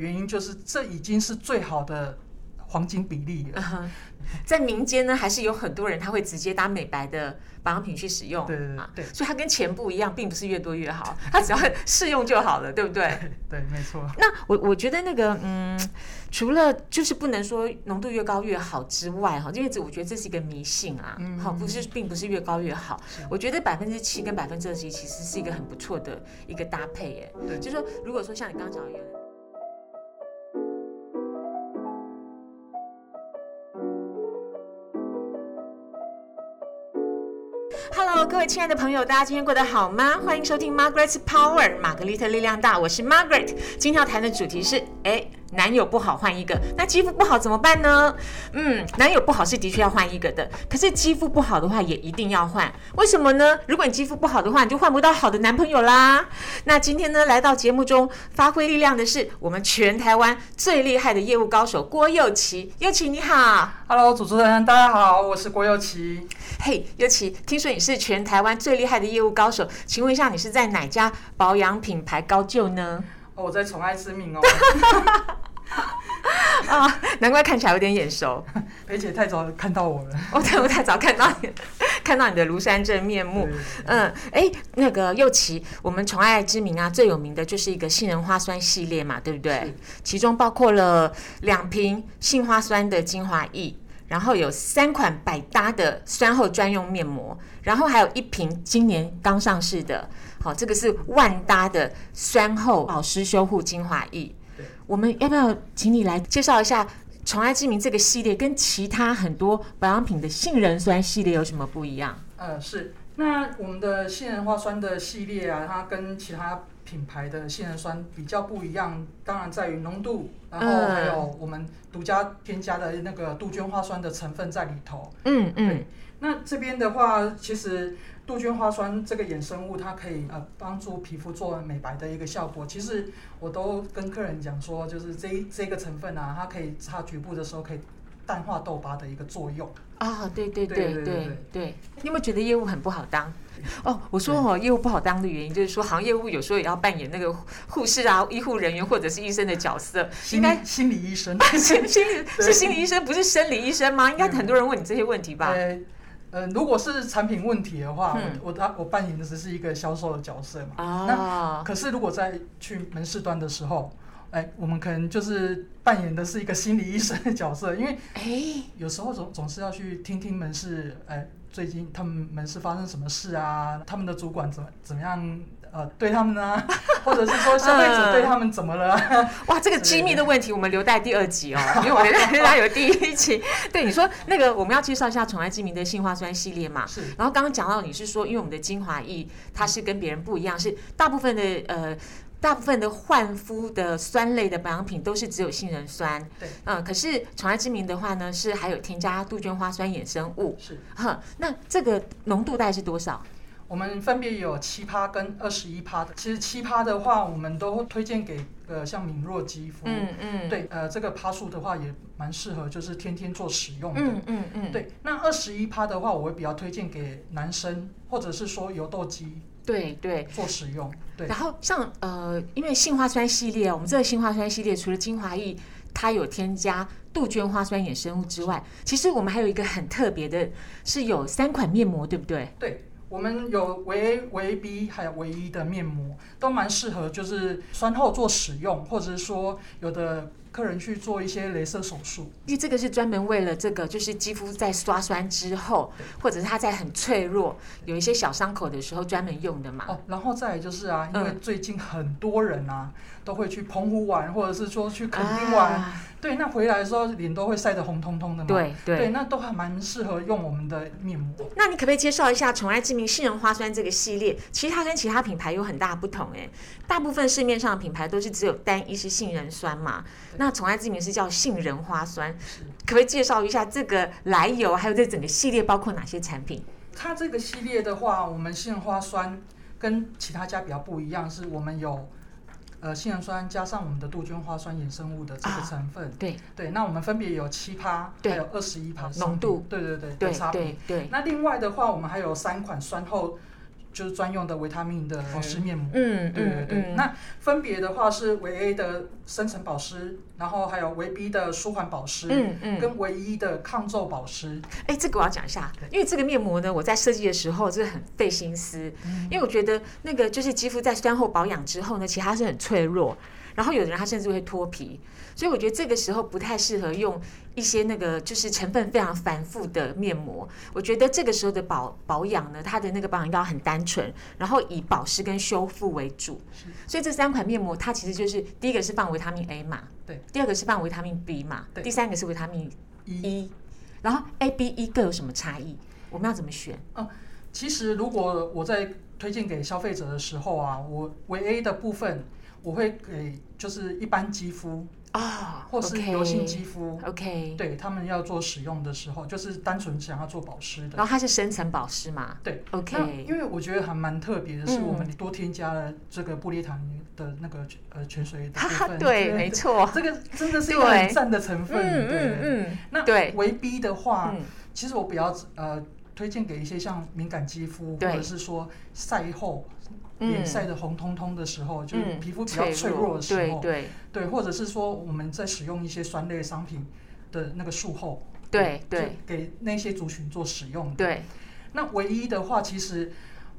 原因就是这已经是最好的黄金比例了。在民间呢，还是有很多人他会直接搭美白的保养品去使用，对对对啊对所以它跟钱不一样，并不是越多越好，它只要试用就好了，对不对？对，没错。那我我觉得那个嗯，除了就是不能说浓度越高越好之外哈，因为这我觉得这是一个迷信啊，好、不是并不是越高越好。我觉得百分之七跟百分之二十一其实是一个很不错的一个搭配耶。对就是说如果说像你刚刚讲的 Hello，各位亲爱的朋友，大家今天过得好吗？欢迎收听 Margaret's Power，玛格丽特力量大，我是 Margaret。今天要谈的主题是，哎，男友不好换一个，那肌肤不好怎么办呢？嗯，男友不好是的确要换一个的，可是肌肤不好的话也一定要换，为什么呢？如果你肌肤不好的话，你就换不到好的男朋友啦。那今天呢，来到节目中发挥力量的是我们全台湾最厉害的业务高手郭佑琪，佑琪你好。Hello，主持人，大家好，我是郭佑琪。嘿，尤其听说你是全台湾最厉害的业务高手，请问一下，你是在哪家保养品牌高就呢？哦，我在宠爱之命哦，啊，难怪看起来有点眼熟。裴姐太早看到我了。我太我太早看到你，看到你的庐山真面目。嗯，哎，那个佑琪，我们宠爱之名啊，最有名的就是一个杏仁花酸系列嘛，对不对？其中包括了两瓶杏花酸的精华液，然后有三款百搭的酸后专用面膜，然后还有一瓶今年刚上市的，好，这个是万搭的酸后保湿修护精华液对。我们要不要请你来介绍一下宠爱之名这个系列跟其他很多保养品的杏仁酸系列有什么不一样？呃，是。那我们的杏仁花酸的系列啊，它跟其他品牌的杏仁酸比较不一样，当然在于浓度，然后还有我们独家添加的那个杜鹃花酸的成分在里头。嗯嗯，那这边的话，其实杜鹃花酸这个衍生物，它可以呃帮助皮肤做美白的一个效果。其实我都跟客人讲说，就是这这个成分啊，它可以擦局部的时候，可以淡化痘疤的一个作用。啊，对对对对对。你有没有觉得业务很不好当？哦，我说哦，业务不好当的原因就是说，行业务有时候也要扮演那个护士啊、医护人员或者是医生的角色。应该心理医生，心心是心理医生，不是生理医生吗？应该很多人问你这些问题吧。呃，如果是产品问题的话，嗯我我他我扮演的只是一个销售的角色嘛。啊，可是如果在去门市端的时候，哎，我们可能就是扮演的是一个心理医生的角色，因为哎，有时候总总是要去听听门市，哎，最近他们门市发生什么事啊？他们的主管怎么怎么样？呃，对他们呢、或者是说消费者对他们怎么了、啊？哇，这个机密的问题我们留待第二集哦，因为我们人 家有第一集。对，你说那个我们要介绍一下宠爱之名的杏花酸系列嘛？是然后刚刚讲到你是说，因为我们的精华液它是跟别人不一样，是大部分的呃。大部分的焕肤的酸类的保养品都是只有杏仁酸，对，嗯，可是宠爱之名的话呢，是还有添加杜鹃花酸衍生物，是。哼，那这个浓度大概是多少？我们分别有七趴跟二十一趴的。其实七趴的话，我们都会推荐给呃像敏弱肌肤。嗯嗯，，对，呃，这个趴数的话也蛮适合，就是天天做使用的。嗯嗯嗯，对，那二十一趴的话，我会比较推荐给男生，或者是说油痘肌对对。做使用。对，然后像呃，因为杏花酸系列，我们这个杏花酸系列除了精华液，它有添加杜鹃花酸衍生物之外，其实我们还有一个很特别的，是有三款面膜，对不对？对，我们有维、维 B 还有维 E 的面膜，都蛮适合，就是酸后做使用，或者是说有的客人去做一些镭射手术。因为这个是专门为了这个，就是肌肤在刷酸之后，或者是它在很脆弱、有一些小伤口的时候专门用的嘛。哦，然后再来就是啊，因为嗯最近很多人啊都会去澎湖玩，或者是说去垦丁玩，啊，对，那回来的时候脸都会晒得红彤彤的嘛。对对对，那都还蛮适合用我们的面膜。那你可不可以介绍一下宠爱之名杏仁花酸这个系列？其实它跟其他品牌有很大不同哎，大部分市面上的品牌都是只有单一是杏仁酸嘛，对那宠爱之名是叫杏仁花酸，是可不可以介绍一下这个来由，还有这整个系列包括哪些产品？它这个系列的话，我们杏仁花酸跟其他家比较不一样，是我们有呃杏仁酸加上我们的杜鹃花酸衍生物的这个啊成分。对对，那我们分别有七趴，对还有二十一趴浓度。对对对，对的差别。对对，那另外的话，我们还有三款酸后就是专用的维他命的保湿面膜。嗯对对对，嗯。嗯，那分别的话是维 A 的深层保湿，然后还有维 B 的舒缓保湿，嗯嗯，跟维 E 的抗皱保湿。哎，这个我要讲一下，因为这个面膜呢，我在设计的时候真的很费心思，因为我觉得那个就是肌肤在酸后保养之后呢，其实它是很脆弱，然后有的人他甚至会脱皮，所以我觉得这个时候不太适合用一些那个就是成分非常繁复的面膜。我觉得这个时候的保保养呢，它的那个保养要很单纯，然后以保湿跟修复为主。所以这三款面膜它其实就是第一个是放维他命 A 嘛，对，第二个是放维他命 B 嘛，对第三个是维他命一 E，然后 A、B、E 各有什么差异？我们要怎么选？哦其实如果我在推荐给消费者的时候啊，我维 A 的部分我会给就是一般肌肤啊或是油性肌肤。OK，对他们要做使用的时候，就是单纯想要做保湿的然。后它是深层保湿嘛对，OK，因为我觉得还蛮特别的是，嗯我们多添加了这个布列塔尼的那个呃泉水的哈哈，部分。对，没错，这个真的是一个很赞的成分。嗯对嗯嗯，那对维 B 的话，嗯其实我比较呃推荐给一些像敏感肌肤，或者是说晒后嗯脸晒得红彤彤的时候，就是嗯皮肤比较脆弱的时候，对对。对，或者是说我们在使用一些酸类商品的那个术后，就对。对给那些族群做使用的。对，那唯一的话，其实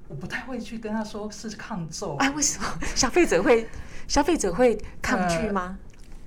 我不太会去跟他说是抗皱，哎，为什么？消费者会消费者会抗拒吗？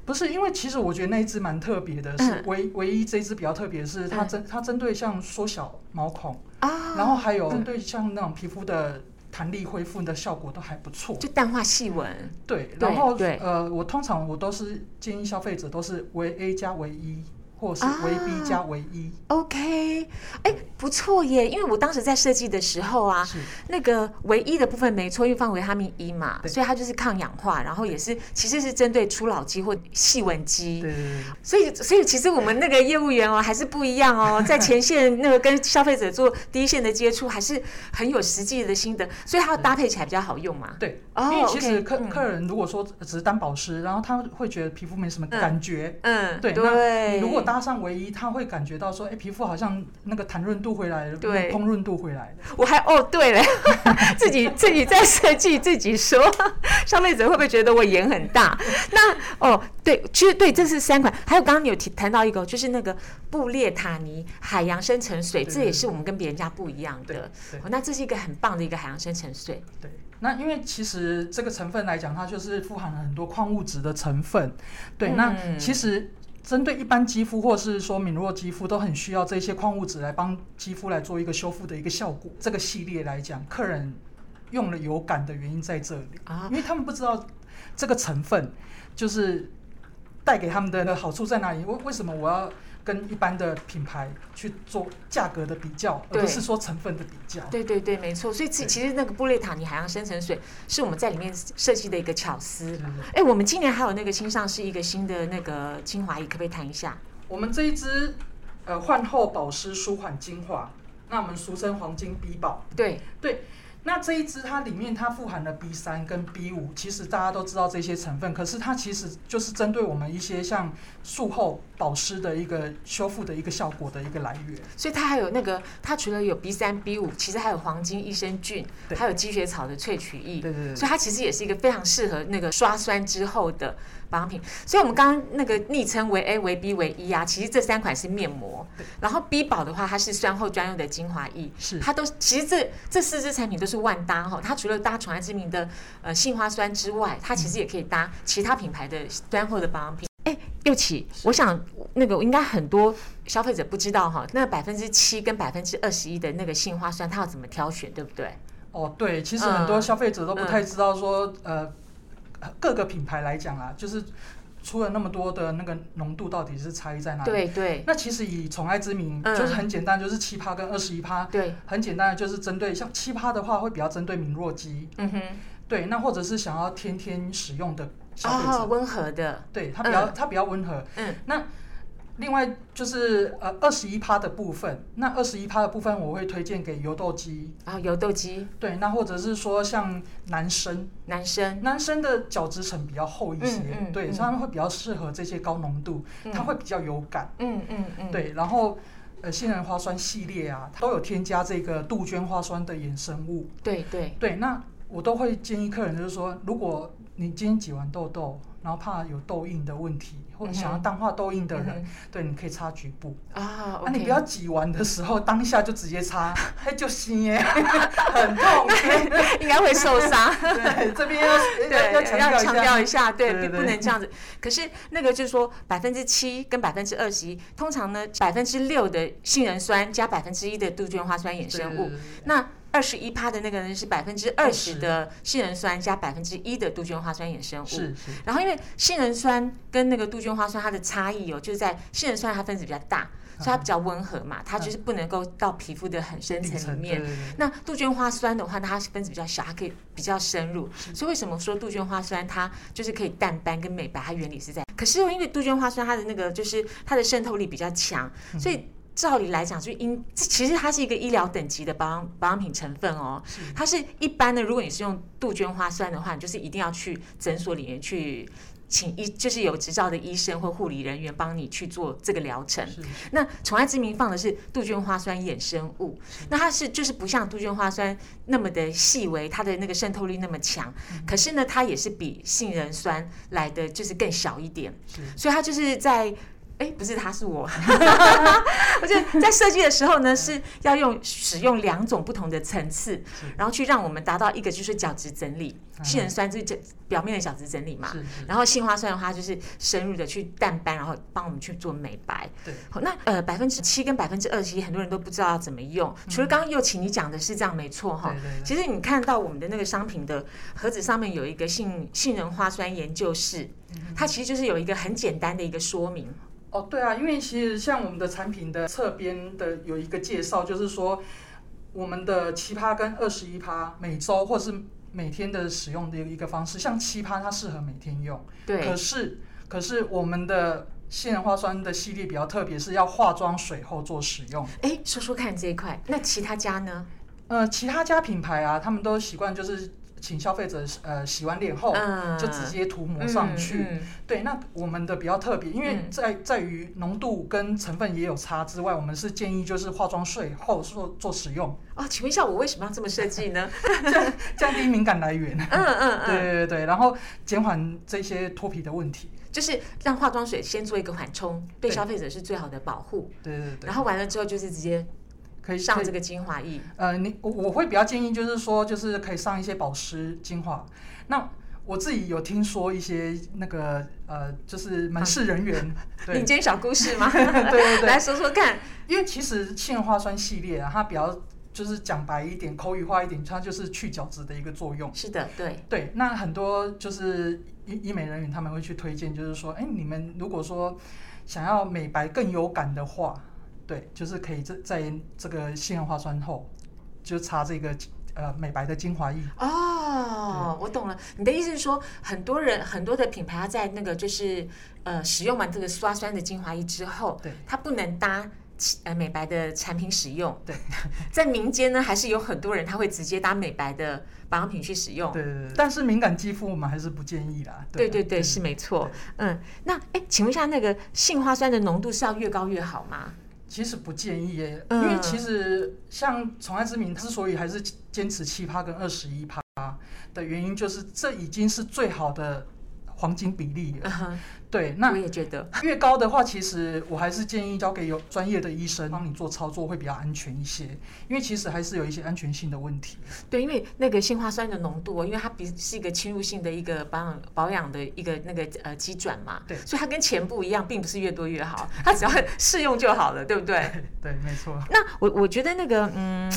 不是，因为其实我觉得那一支蛮特别的，嗯是唯唯一这一支比较特别的是它嗯针它针对像缩小毛孔，啊，然后还有针对像那种皮肤的弹力恢复的效果都还不错。就淡化细纹，对，然后呃，我通常我都是建议消费者都是为 A 加为一，或是啊为 B 加唯一，OK，哎，不错耶！因为我当时在设计的时候啊，是那个唯一的部分没错，因为放维他命 E 嘛，所以它就是抗氧化，然后也是其实是针对初老肌或细纹肌。对对对所以，所以其实我们那个业务员哦，还是不一样哦，在前线那个跟消费者做第一线的接触，还是很有实际的心得，所以它要搭配起来比较好用嘛。对，哦因为其实客嗯客人如果说只是当保湿，然后他会觉得皮肤没什么感觉。嗯，对，那对。你如果搭上唯一，他会感觉到说，哎，皮肤好像那个弹润度回来了，对那个蓬润度回来了。我还哦，对了，自己自己在设计，自己说，消费者会不会觉得我眼很大？那哦，对，其实对，这是三款，还有刚刚你有提谈到一个，就是那个布列塔尼海洋深层水，对这也是我们跟别人家不一样对的。那这是一个很棒的一个海洋深层水。对，那因为其实这个成分来讲，它就是富含了很多矿物质的成分。对，那嗯其实针对一般肌肤或是说敏弱肌肤，都很需要这些矿物质来帮肌肤来做一个修复的一个效果。这个系列来讲，客人用了有感的原因在这里，啊因为他们不知道这个成分就是带给他们的那好处在哪里。为为什么我要？跟一般的品牌去做价格的比较，而不是说成分的比较。对对对，没错。所以其其实那个布列塔尼海洋深层水是我们在里面设计的一个巧思对。对对哎，我们今年还有那个新上市一个新的那个精华液，可不可以谈一下？我们这一支呃焕后保湿舒缓精华，那我们俗称黄金 B 宝。对，那这一支它里面它富含了 B 三跟 B 五，其实大家都知道这些成分，可是它其实就是针对我们一些像术后保湿的一个修复的一个效果的一个来源。所以它还有那个，它除了有 B 三、B 五，其实还有黄金益生菌，对还有积雪草的萃取液。对对所以它其实也是一个非常适合那个刷酸之后的保养品。所以我们刚刚那个昵称为 A、为 B、为 E 啊，其实这三款是面膜。然后 B 宝的话，它是酸后专用的精华液。是它都其实这这四支产品都是万搭哈，它除了搭宠爱之名的呃杏花酸之外，它其实也可以搭其他品牌的酸后的保养品。哎，又起，我想那个应该很多消费者不知道哈，那百分之七跟百分之二十一的那个杏花酸，它要怎么挑选，对不对？哦，对，其实很多嗯消费者都不太知道说，呃，各个品牌来讲啊，就是出了那么多的那个浓度，到底是差异在哪里？对对。那其实以宠爱之名，嗯。就是很简单，就是七趴跟二十一趴，对，很简单的就是针对像七趴的话，会比较针对敏弱肌，嗯哼，对，那或者是想要天天使用的消费者，哦，温和的，对它比较、它比较温和。嗯，那另外就是呃二十一趴的部分，那二十一趴的部分我会推荐给油痘肌，啊油痘肌，对，那或者是说像男生，男生，男生的角质层比较厚一些，对，他们会比较适合这些高浓度，嗯。它会比较有感。嗯嗯嗯，对，然后呃杏仁花酸系列啊，它都有添加这个杜鹃花酸的衍生物。对对，对，那我都会建议客人就是说，如果你今天挤完痘痘，然后怕有痘印的问题，或者想要淡化痘印的人，嗯对，你可以擦局部。啊那、你不要挤完的时候当下就直接擦，哎，就心耶，很痛。应该会受伤。对，这边要对，要要强调一下。下，对，不能这样子。可是那个就是说，百分之七跟百分之二十一，通常呢，百分之六的杏仁酸加百分之一的杜鹃花酸衍生物，对那二十一趴的那个人是百分之二十的杏仁酸加百分之一的杜鹃花酸衍生物。是是，然后因为杏仁酸跟那个杜鹃花酸它的差异哦，就是在杏仁酸它分子比较大，所以它比较温和嘛，它就是不能够到皮肤的很深层层里面。那杜鹃花酸的话，它分子比较小，它可以比较深入。所以为什么说杜鹃花酸它就是可以淡斑跟美白？它原理是在。可是因为杜鹃花酸它的那个就是它的渗透力比较强，嗯所以。照理来讲，就应这其实它是一个医疗等级的保养保养品成分哦。它是一般的，如果你是用杜鹃花酸的话，你就是一定要去诊所里面去请医，就是有执照的医生或护理人员帮你去做这个疗程。是那宠爱之名放的是杜鹃花酸衍生物，那它是就是不像杜鹃花酸那么的细微，它的那个渗透力那么强，可是呢，它也是比杏仁酸来的就是更小一点，是所以它就是在。哎，不是，他是我。我觉得在设计的时候呢，是要用使用两种不同的层次，然后去让我们达到一个就是角质整理。杏仁酸就是表面的角质整理嘛，然后杏花酸的话就是深入的去淡斑，然后帮我们去做美白。对，好，那呃百分之七跟百分之二十一，很多人都不知道要怎么用。除了刚刚又请你讲的是这样，没错哈其实你看到我们的那个商品的盒子上面有一个杏杏仁花酸研究室，它其实就是有一个很简单的一个说明。哦，对啊，因为其实像我们的产品的侧边的有一个介绍，就是说我们的七趴跟二十一趴每周或是每天的使用的一个方式，像七趴它适合每天用，对可，是可是我们的杏仁花酸的系列比较特别，是要化妆水后做使用。哎，说说看这一块。那其他家呢？呃，其他家品牌啊，他们都习惯就是请消费者呃洗完脸后、嗯就直接涂抹上去。嗯嗯对，那我们的比较特别，因为嗯在在于浓度跟成分也有差之外，我们是建议就是化妆水后做做使用，哦，请问一下，我为什么要这么设计呢？降低敏感来源。嗯嗯对嗯，对对对，然后减缓这些脱皮的问题。就是让化妆水先做一个缓冲，对对消费者是最好的保护。对对对，然后完了之后就是直接可以上这个精华液。呃，你我我会比较建议就是说，就是可以上一些保湿精华。那我自己有听说一些那个呃，就是门市人员，对民间小故事吗？对对对来说说看。因为其实杏仁花酸系列啊，它比较就是讲白一点、口语化一点，它就是去角质的一个作用。是的，对，对，那很多就是医医美人员他们会去推荐，就是说，哎，你们如果说想要美白更有感的话，对，就是可以在在这个杏仁花酸后就擦这个呃美白的精华液。哦，我懂了。你的意思是说，很多人很多的品牌，它在那个就是呃使用完这个刷酸的精华液之后，对它不能搭呃美白的产品使用。对，在民间呢，还是有很多人他会直接搭美白的保养品去使用。对对对，但是敏感肌肤我们还是不建议啦。啊对对对，是没错。嗯，那哎，请问一下，那个杏花酸的浓度是要越高越好吗？其实不建议耶，嗯因为其实像宠爱之名之所以还是坚持七趴跟二十一趴的原因，就是这已经是最好的黄金比例了。对，那我也觉得。越高的话，其实我还是建议交给有专业的医生帮你做操作，会比较安全一些。因为其实还是有一些安全性的问题。对，因为那个杏花酸的浓度哦，因为它比是一个侵入性的一个保养保养的一个那个呃基转嘛，对所以它跟钱不一样，并不是越多越好，它只要 适用就好了，对不对？对，没错。那我我觉得那个嗯，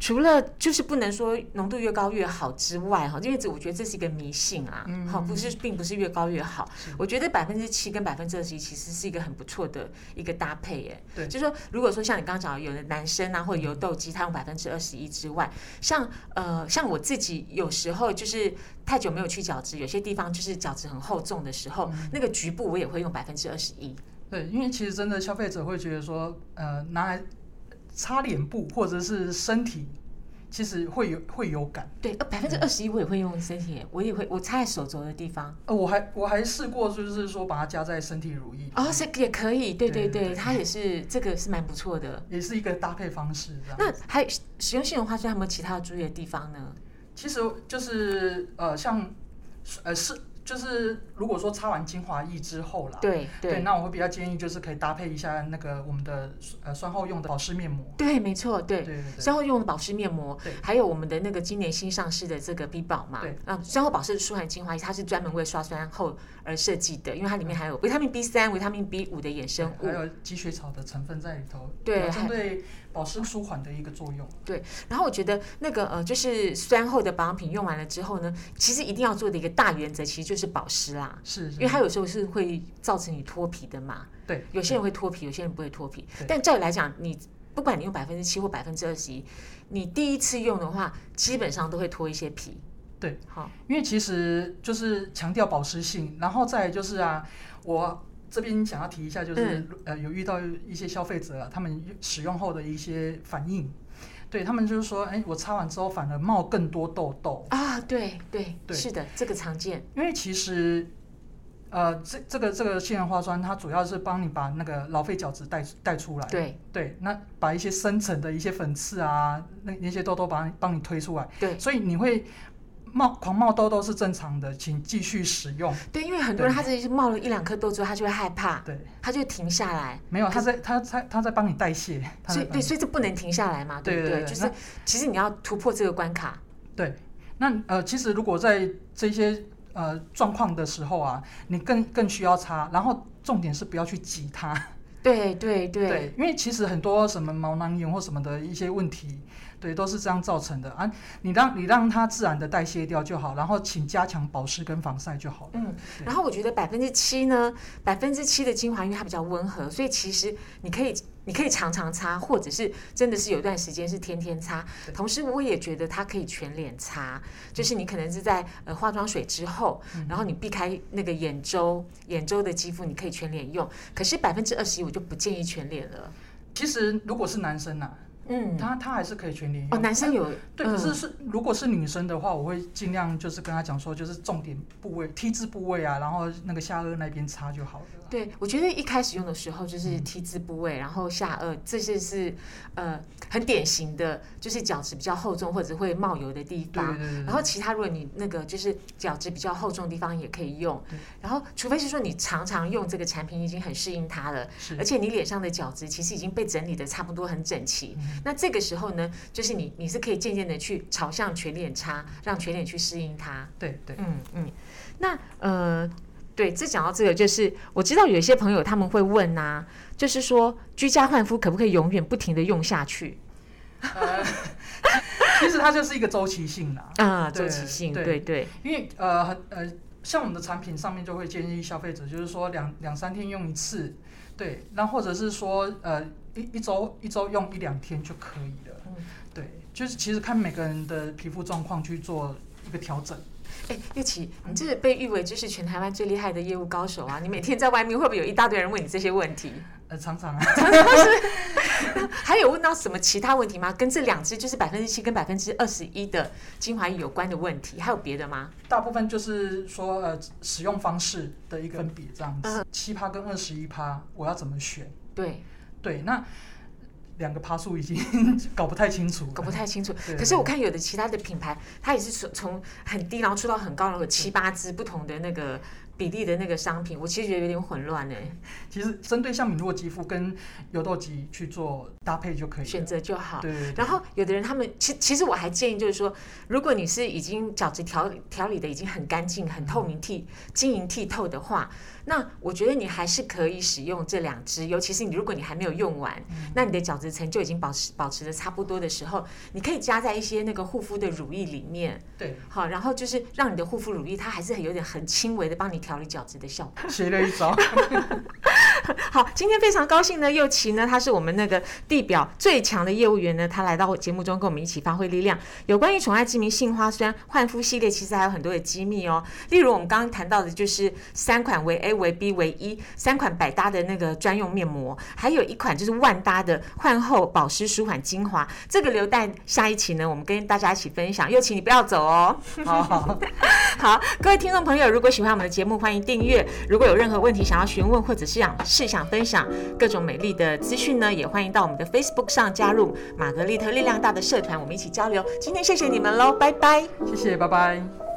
除了就是不能说浓度越高越好之外哈，因为这我觉得这是一个迷信啊，嗯好、不是并不是越高越好。我觉得百分之七跟百分之二十一其实是一个很不错的一个搭配耶。对就是说如果说像你刚刚讲的，有的男生啊或者油痘肌，他用百分之二十一之外，像呃像我自己有时候就是太久没有去角质，有些地方就是角质很厚重的时候，嗯那个局部我也会用百分之二十一。对，因为其实真的消费者会觉得说，呃，拿来擦脸部或者是身体其实会有会有感。对，呃，百分之二十一我也会用身体，我也会，我擦在手肘的地方。呃，我还我还试过，就是说把它加在身体乳液，哦，是也可以，对对对，它也是这个是蛮不错的。也是一个搭配方式。那还使用杏仁花霜有没有其他注意的地方呢？其实就是呃，像呃是就是如果说擦完精华液之后啦，对对，那我会比较建议就是可以搭配一下那个我们的呃酸后用的保湿面膜。对，没错，对。对。酸后用的保湿面膜对，还有我们的那个今年新上市的这个 B 宝嘛，对，啊，酸后保湿舒缓精华液，它是专门为刷酸后而设计的，因为它里面含有维他命 B 三、维他命 B 五的衍生物还。有积雪草的成分在里头，对有针对保湿舒缓的一个作用。对然后我觉得那个呃，就是酸后的保养品用完了之后呢，其实一定要做的一个大原则，其实就是保湿啦，是，是因为它有时候是会造成你脱皮的嘛。对有些人会脱皮，有些人不会脱皮。但照理来讲，你不管你用百分之七或百分之二十一，你第一次用的话，基本上都会脱一些皮。对，好，因为其实就是强调保湿性，然后再就是啊，我这边想要提一下，就是、嗯呃有遇到一些消费者、啊、他们使用后的一些反应，对他们就是说，哎，我擦完之后反而冒更多痘痘，啊，对对对是的，这个常见。因为其实。呃，这这个这个杏仁花酸，它主要是帮你把那个老废角质带带出来。对对，那把一些深层的一些粉刺啊，那那些痘痘帮你帮你推出来。对所以你会冒狂冒痘痘是正常的，请继续使用。对，因为很多人他这里冒了一两颗痘之后，他就会害怕，对，他就停下来。没有，他在他在他在帮你代谢。他所以对，所以这不能停下来嘛，对不对就是其实你要突破这个关卡。对，那呃，其实如果在这些呃状况的时候啊，你更更需要擦，然后重点是不要去挤它。对对对因为其实很多什么毛囊炎或什么的一些问题，对，都是这样造成的啊。你让你让它自然的代谢掉就好，然后请加强保湿跟防晒就好了。嗯，然后我觉得百分之七呢，百分之七的精华，因为它比较温和，所以其实你可以你可以常常擦，或者是真的是有一段时间是天天擦。同时，我也觉得它可以全脸擦，就是你可能是在呃化妆水之后，嗯然后你避开那个眼周眼周的肌肤，你可以全脸用。可是百分之二十一我就不建议全脸了。其实如果是男生呐、嗯，他他还是可以全脸哦，男生有对，嗯可是是如果是女生的话，我会尽量就是跟他讲说，就是重点部位 T 字部位啊，然后那个下颚那边擦就好了。对，我觉得一开始用的时候就是嗯 T 字部位，然后下颚，这些是呃很典型的，就是角质比较厚重或者会冒油的地方。对对对对。然后其他如果你那个就是角质比较厚重的地方也可以用对，然后除非是说你常常用这个产品已经很适应它了，是而且你脸上的角质其实已经被整理的差不多很整齐，嗯那这个时候呢，就是你你是可以渐渐的去朝向全脸擦，让全脸去适应它。对对。嗯嗯，那呃，对，这讲到这个，就是我知道有一些朋友他们会问呐、就是说居家焕肤可不可以永远不停的用下去？呃，其实它就是一个周期性啦，啊？周期性，对对对。因为呃很呃，像我们的产品上面就会建议消费者，就是说两两三天用一次，对，那或者是说呃一一周一周用一两天就可以了，嗯对，就是其实看每个人的皮肤状况去做一个调整。哎，玉琪，你这被誉为就是全台湾最厉害的业务高手啊！你每天在外面会不会有一大堆人问你这些问题？呃，常常啊，还有问到什么其他问题吗？跟这两支就是百分之七跟百分之二十一的精华液有关的问题，还有别的吗？大部分就是说呃使用方式的一个分别这样嗯子，七趴跟二十一趴，我要怎么选？对，对，那两个爬树已经 搞不太清楚了，搞不太清楚。对可是我看有的其他的品牌，它也是从从很低，然后出到很高，然后有七八支不同的那个比例的那个商品，我其实觉得有点混乱哎，其实针对像敏弱肌肤跟油痘肌去做搭配就可以。选择就好。对然后有的人他们其其实我还建议就是说，如果你是已经角质调调理的已经很干净、很透明剔、晶莹剔透的话，那我觉得你还是可以使用这两支，尤其是你如果你还没有用完，嗯。那你的角质层就已经保持保持的差不多的时候，你可以加在一些那个护肤的乳液里面，对，好，然后就是让你的护肤乳液它还是很有点很轻微的帮你调理角质的效果。学了一招。好，今天非常高兴呢，佑琪呢，他是我们那个地表最强的业务员呢，他来到节目中跟我们一起发挥力量。有关于宠爱之名杏花酸焕肤系列，其实还有很多的机密哦。例如我们刚刚谈到的，就是三款为 A 为 B 为 E 三款百搭的那个专用面膜，还有一款就是万搭的焕后保湿舒缓精华。这个留待下一期呢，我们跟大家一起分享。佑琪，你不要走哦。好好，好，各位听众朋友，如果喜欢我们的节目，欢迎订阅。如果有任何问题想要询问，或者是想是想分享各种美丽的资讯呢，也欢迎到我们的 Facebook 上加入玛格丽特力量大的社团，我们一起交流。今天谢谢你们喽，拜拜。谢谢，拜拜。